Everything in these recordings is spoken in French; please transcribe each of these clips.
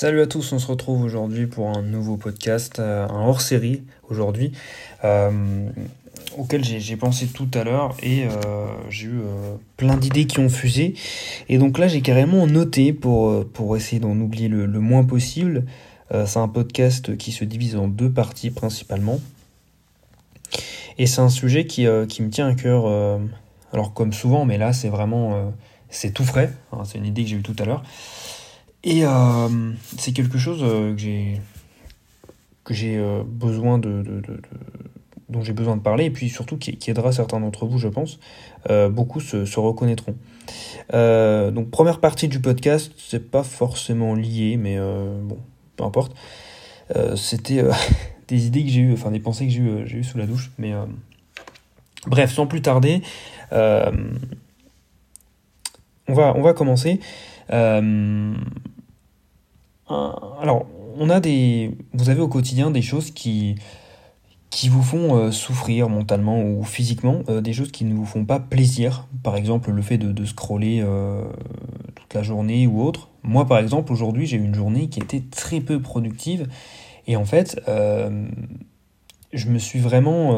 Salut à tous, on se retrouve aujourd'hui pour un nouveau podcast, euh, un hors-série aujourd'hui, euh, auquel j'ai pensé tout à l'heure et euh, j'ai eu plein d'idées qui ont fusé. Et donc là j'ai carrément noté pour, essayer d'en oublier le, moins possible. c'est un podcast qui se divise en deux parties principalement. Et c'est un sujet qui, qui, me tient à cœur, alors comme souvent, mais là c'est vraiment, c'est tout frais, hein, c'est une idée que j'ai eue tout à l'heure. Et euh, c'est quelque chose euh, que j'ai que j'ai euh, besoin de, dont j'ai besoin de parler et puis surtout qui, aidera certains d'entre vous, je pense. beaucoup se, reconnaîtront. donc première partie du podcast, c'est pas forcément lié, mais bon, peu importe. C'était des idées que j'ai eues, enfin des pensées que j'ai eues, j'ai eu sous la douche, mais bref, sans plus tarder, on va on va commencer. Euh, alors, on a des, vous avez au quotidien des choses qui, qui vous font euh, souffrir mentalement ou physiquement, euh, des choses qui ne vous font pas plaisir. Par exemple, le fait de, scroller toute la journée ou autre. Moi, par exemple, aujourd'hui, j'ai eu une journée qui était très peu productive. Et en fait, je me suis vraiment.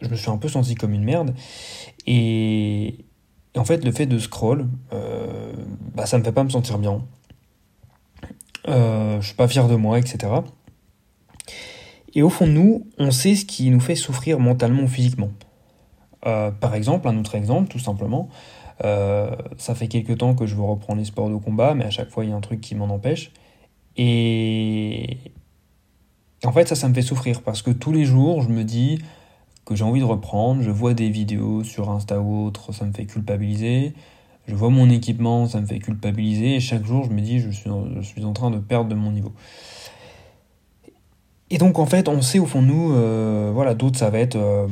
je me suis un peu senti comme une merde. Et, en fait, le fait de scroll, bah, ça me fait pas me sentir bien euh, je suis pas fier de moi, etc. Et au fond de nous, on sait ce qui nous fait souffrir mentalement ou physiquement. Euh, par exemple, un autre exemple, tout simplement, euh, ça fait quelques temps que je veux reprendre les sports de combat, mais à chaque fois il y a un truc qui m'en empêche. Et... en fait, ça, ça me fait souffrir parce que tous les jours, je me dis que j'ai envie de reprendre, je vois des vidéos sur Insta ou autre, ça me fait culpabiliser je vois mon équipement, ça me fait culpabiliser, et chaque jour je me dis je suis, en train de perdre de mon niveau. Et donc en fait, on sait au fond de nous, euh, voilà, d'autres ça va être, euh,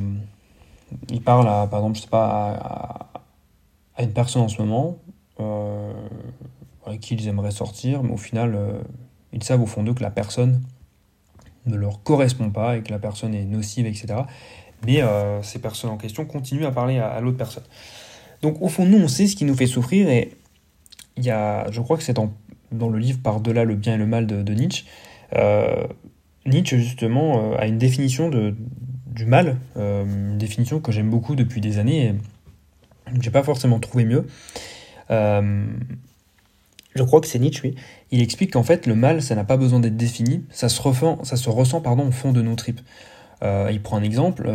ils parlent à, par exemple, je sais pas, à, une personne en ce moment, euh, avec qui ils aimeraient sortir, mais au final, ils savent au fond d'eux que la personne ne leur correspond pas et que la personne est nocive, etc. Mais ces personnes en question continuent à parler à l'autre personne. Donc au fond, nous, on sait ce qui nous fait souffrir et il y a, je crois que c'est dans, le livre Par-delà le bien et le mal de, Nietzsche. Euh, Nietzsche, justement, euh, a une définition du mal, euh, une définition que j'aime beaucoup depuis des années et j'ai pas forcément trouvé mieux. je crois que c'est Nietzsche, oui. Il explique qu'en fait, le mal, ça n'a pas besoin d'être défini, ça se, ressent, ça se ressent pardon, au fond de nos tripes. il prend un exemple,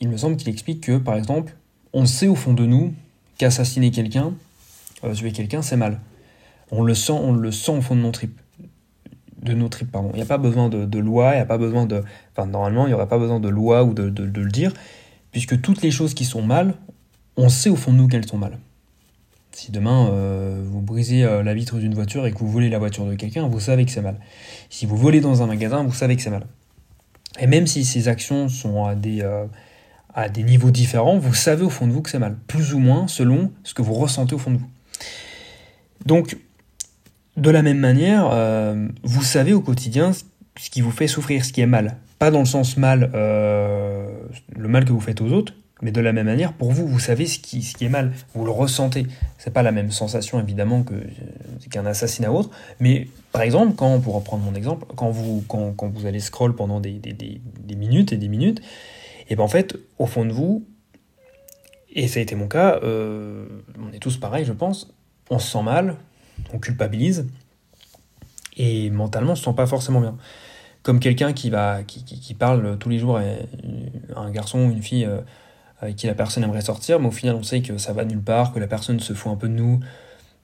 il me semble qu'il explique que, par exemple, on sait au fond de nous qu'assassiner quelqu'un, euh, tuer quelqu'un, c'est mal. On le sent, on le sent au fond de nos tripes. De nos tripes, pardon. Il n'y a pas besoin de, loi, il n'y a pas besoin de. Enfin, normalement, il n'y aurait pas besoin de loi ou de, le dire, puisque toutes les choses qui sont mal, on sait au fond de nous qu'elles sont mal. Si demain euh, vous brisez euh, la vitre d'une voiture et que vous volez la voiture de quelqu'un, vous savez que c'est mal. Si vous volez dans un magasin, vous savez que c'est mal. Et même si ces actions sont à des, à des niveaux différents, vous savez au fond de vous que c'est mal, plus ou moins selon ce que vous ressentez au fond de vous. Donc, de la même manière, euh, vous savez au quotidien ce qui vous fait souffrir, ce qui est mal. Pas dans le sens mal, euh, le mal que vous faites aux autres, mais de la même manière, pour vous, vous savez ce qui, est mal, vous le ressentez. C'est pas la même sensation évidemment que qu'un assassinat autre, mais par exemple, quand, pour reprendre mon exemple, quand vous, quand, quand vous allez scroll pendant des, des, des minutes et des minutes, et bien en fait, au fond de vous, et ça a été mon cas, euh, on est tous pareils, je pense, on se sent mal, on culpabilise, et mentalement, on se sent pas forcément bien. Comme quelqu'un qui, va, qui, qui, parle tous les jours à un garçon ou une fille euh, avec qui la personne aimerait sortir, mais au final, on sait que ça va nulle part, que la personne se fout un peu de nous,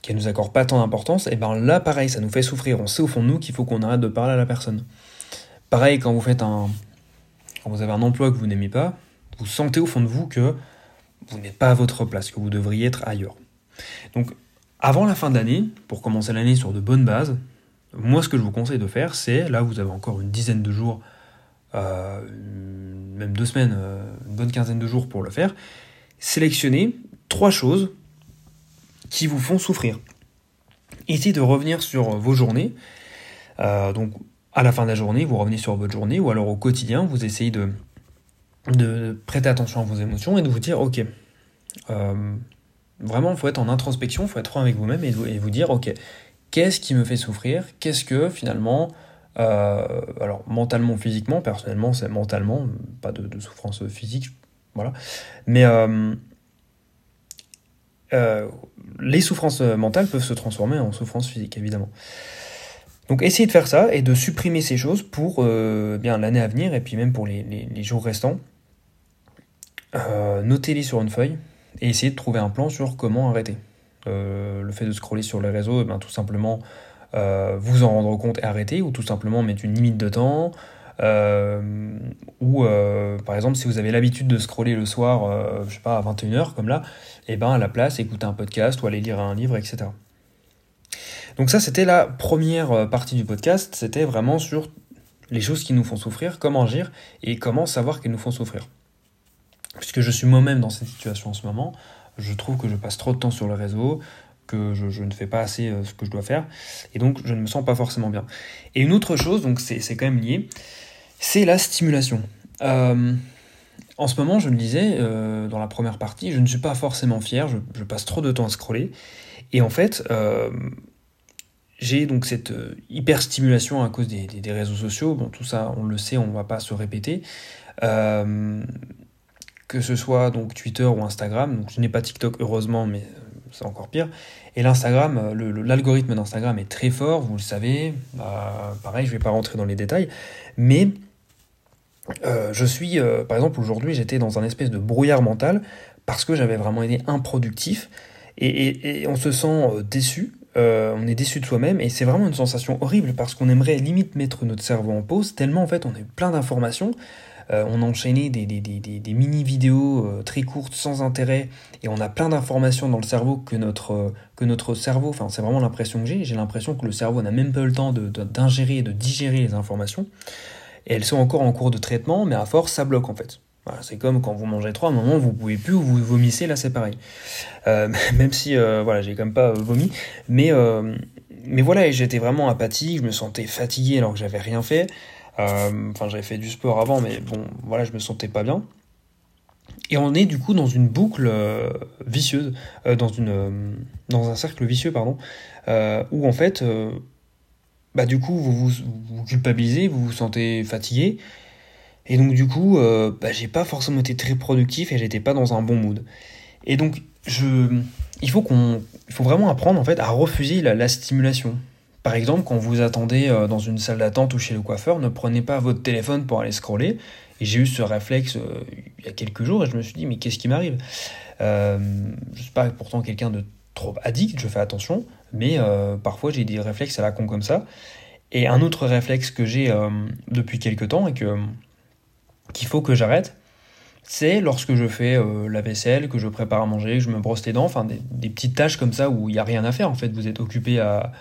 qu'elle nous accorde pas tant d'importance, et ben là, pareil, ça nous fait souffrir. On sait au fond de nous qu'il faut qu'on arrête de parler à la personne. Pareil, quand vous faites un, vous avez un emploi que vous n'aimez pas, vous sentez au fond de vous que vous n'êtes pas à votre place, que vous devriez être ailleurs. Donc, avant la fin d'année, pour commencer l'année sur de bonnes bases, moi, ce que je vous conseille de faire, c'est, là, vous avez encore une dizaine de jours, euh, même deux semaines, euh, une bonne quinzaine de jours pour le faire, sélectionnez trois choses qui vous font souffrir. Essayez de revenir sur vos journées. Euh, à la fin de la journée, vous revenez sur votre journée, ou alors au quotidien, vous essayez de, prêter attention à vos émotions et de vous dire, ok, euh, vraiment, il faut être en introspection, il faut être franc avec vous-même et, vous dire, ok, qu'est-ce qui me fait souffrir? Qu'est-ce que finalement, euh, alors mentalement, physiquement, personnellement, c'est mentalement, pas de, souffrance physique, voilà. Mais euh, les souffrances mentales peuvent se transformer en souffrances physiques, évidemment. Donc essayez de faire ça et de supprimer ces choses pour bien l'année à venir et puis même pour les, jours restants. Notez-les sur une feuille et essayez de trouver un plan sur comment arrêter. Euh, le fait de scroller sur les réseaux, eh ben, tout simplement euh, vous en rendre compte et arrêter, ou tout simplement mettre une limite de temps. Euh, ou par exemple si vous avez l'habitude de scroller le soir, je sais pas, à 21h comme là, et eh ben à la place écouter un podcast ou aller lire un livre, etc. Donc ça c'était la première partie du podcast, c'était vraiment sur les choses qui nous font souffrir, comment agir et comment savoir qu'elles nous font souffrir. Puisque je suis moi-même dans cette situation en ce moment, je trouve que je passe trop de temps sur le réseau, que je, ne fais pas assez euh, ce que je dois faire, et donc je ne me sens pas forcément bien. Et une autre chose, donc c'est quand même lié, c'est la stimulation. Euh, en ce moment, je le disais euh, dans la première partie, je ne suis pas forcément fier, je, passe trop de temps à scroller, et en fait, j'ai donc cette hyper stimulation à cause des, des, réseaux sociaux, bon tout ça on le sait, on ne va pas se répéter que ce soit donc Twitter ou Instagram. Donc je n'ai pas TikTok heureusement, mais euh, c'est encore pire. Et l'Instagram, euh, l'algorithme d'Instagram est très fort, vous le savez. Bah, pareil, je ne vais pas rentrer dans les détails, mais euh, je suis, par exemple, aujourd'hui, j'étais dans un espèce de brouillard mental parce que j'avais vraiment été improductif et, on se sent déçu. On est déçu de soi-même et c'est vraiment une sensation horrible parce qu'on aimerait limite mettre notre cerveau en pause tellement en fait on a eu plein d'informations. Euh, on a enchaîné des, mini-vidéos euh, très courtes, sans intérêt, et on a plein d'informations dans le cerveau que notre, euh, que notre cerveau, enfin c'est vraiment l'impression que j'ai, j'ai l'impression que le cerveau n'a même pas le temps d'ingérer, de, de, digérer les informations, et elles sont encore en cours de traitement, mais à force ça bloque en fait. C'est comme quand vous mangez trop, à un moment vous pouvez plus ou vous vomissez, là c'est pareil. même si voilà, j'ai quand même pas vomi, mais mais voilà, j'étais vraiment apathique, je me sentais fatigué alors que j'avais rien fait. Euh, enfin, j'avais fait du sport avant, mais bon, voilà, je me sentais pas bien. Et on est du coup dans une boucle euh, vicieuse, euh, dans, une, dans un cercle vicieux, pardon, où en fait, bah, du coup, vous vous, culpabilisez, vous vous sentez fatigué, et donc du coup, bah, j'ai pas forcément été très productif et j'étais pas dans un bon mood. Et donc, il faut qu'on, il faut vraiment apprendre en fait à refuser la stimulation. Par exemple, quand vous attendez euh, dans une salle d'attente ou chez le coiffeur, ne prenez pas votre téléphone pour aller scroller. Et j'ai eu ce réflexe euh, il y a quelques jours et je me suis dit, mais qu'est-ce qui m'arrive? Euh, Je suis pas pourtant quelqu'un de trop addict, je fais attention, mais parfois j'ai des réflexes à la con comme ça. Et un autre réflexe que j'ai depuis quelques temps et que qu'il faut que j'arrête, c'est lorsque je fais la vaisselle, que je prépare à manger, que je me brosse les dents, enfin des, petites tâches comme ça où il n'y a rien à faire en fait, vous êtes occupé à,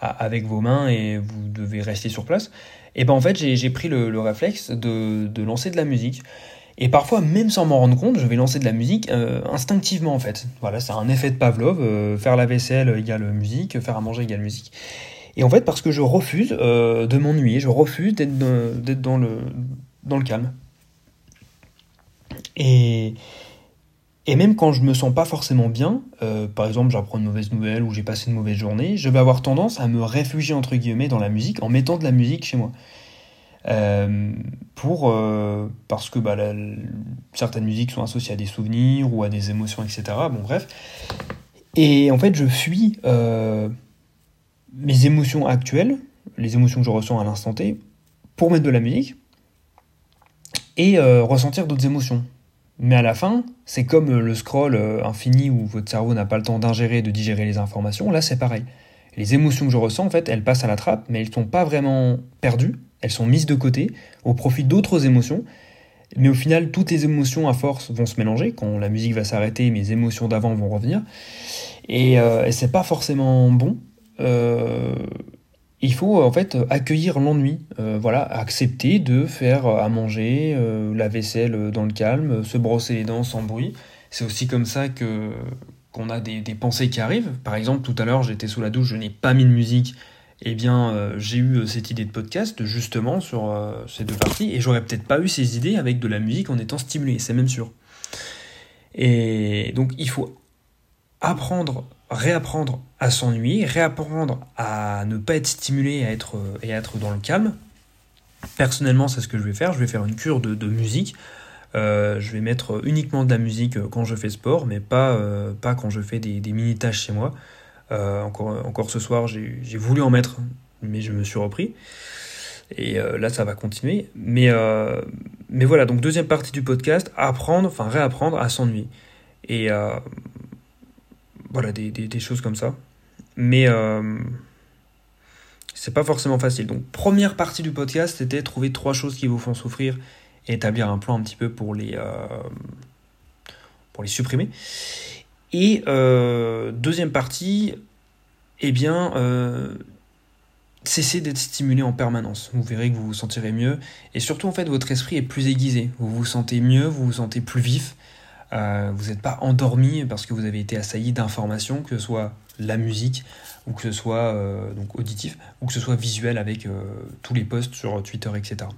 avec vos mains et vous devez rester sur place, et ben en fait j'ai pris le, réflexe de, lancer de la musique. Et parfois, même sans m'en rendre compte, je vais lancer de la musique euh, instinctivement en fait. Voilà, c'est un effet de Pavlov. Euh, faire la vaisselle égale musique, faire à manger égale musique. Et en fait, parce que je refuse euh, de m'ennuyer, je refuse d'être dans le calme. Et, et même quand je me sens pas forcément bien, euh, par exemple j'apprends une mauvaise nouvelle ou j'ai passé une mauvaise journée, je vais avoir tendance à me réfugier entre guillemets dans la musique en mettant de la musique chez moi. Euh, pour euh, parce que bah, certaines musiques sont associées à des souvenirs ou à des émotions, etc. Bon bref. Et en fait je fuis mes émotions actuelles, les émotions que je ressens à l'instant T, pour mettre de la musique et ressentir d'autres émotions. Mais à la fin, c'est comme euh, le scroll euh, infini où votre cerveau n'a pas le temps d'ingérer, de digérer les informations. Là, c'est pareil. Les émotions que je ressens, en fait, elles passent à la trappe, mais elles ne sont pas vraiment perdues. Elles sont mises de côté au profit d'autres émotions. Mais au final, toutes les émotions à force vont se mélanger. Quand la musique va s'arrêter, mes émotions d'avant vont revenir. Et, euh, et c'est pas forcément bon. Il faut en fait accueillir l'ennui, euh, voilà, accepter de faire à manger, euh, la vaisselle dans le calme, se brosser les dents sans bruit. C'est aussi comme ça que qu'on a des, pensées qui arrivent. Par exemple, tout à l'heure, j'étais sous la douche, je n'ai pas mis de musique. Eh bien, euh, j'ai eu cette idée de podcast justement sur ces deux parties, et j'aurais peut-être pas eu ces idées avec de la musique en étant stimulé, c'est même sûr. Et donc, il faut apprendre réapprendre à s'ennuyer, réapprendre à ne pas être stimulé et à être, et être dans le calme. Personnellement, c'est ce que je vais faire. Je vais faire une cure de, musique. Euh, je vais mettre uniquement de la musique quand je fais sport, mais pas, euh, pas quand je fais des, mini-tâches chez moi. Euh, encore, encore ce soir, j'ai voulu en mettre, mais je me suis repris. Et là, ça va continuer. Mais, mais voilà, donc deuxième partie du podcast, apprendre, enfin réapprendre à s'ennuyer. Et voilà, des, choses comme ça. Mais euh, c'est pas forcément facile. Donc, première partie du podcast, c'était trouver trois choses qui vous font souffrir et établir un plan un petit peu pour les, euh, pour les supprimer. Et euh, deuxième partie, eh bien, cessez d'être stimulé en permanence. Vous verrez que vous vous sentirez mieux. Et surtout, en fait, votre esprit est plus aiguisé. Vous vous sentez mieux, vous vous sentez plus vif. Euh, vous n'êtes pas endormi parce que vous avez été assailli d'informations, que ce soit la musique ou que ce soit euh, donc auditif ou que ce soit visuel avec euh, tous les posts sur Twitter, etc.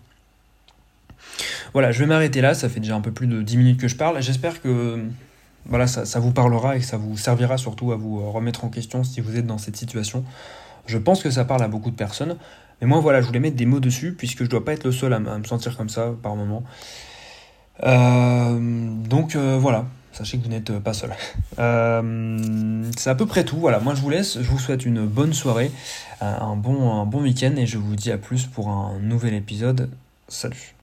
Voilà, je vais m'arrêter là, ça fait déjà un peu plus de 10 minutes que je parle. J'espère que voilà, ça, vous parlera et que ça vous servira surtout à vous remettre en question si vous êtes dans cette situation. Je pense que ça parle à beaucoup de personnes. Mais moi, voilà, je voulais mettre des mots dessus puisque je dois pas être le seul à, à me sentir comme ça par moment. Euh, donc euh, voilà, sachez que vous n'êtes pas seul. Euh, c'est à peu près tout. Voilà, moi je vous laisse. Je vous souhaite une bonne soirée, un bon, un bon week-end et je vous dis à plus pour un nouvel épisode. Salut.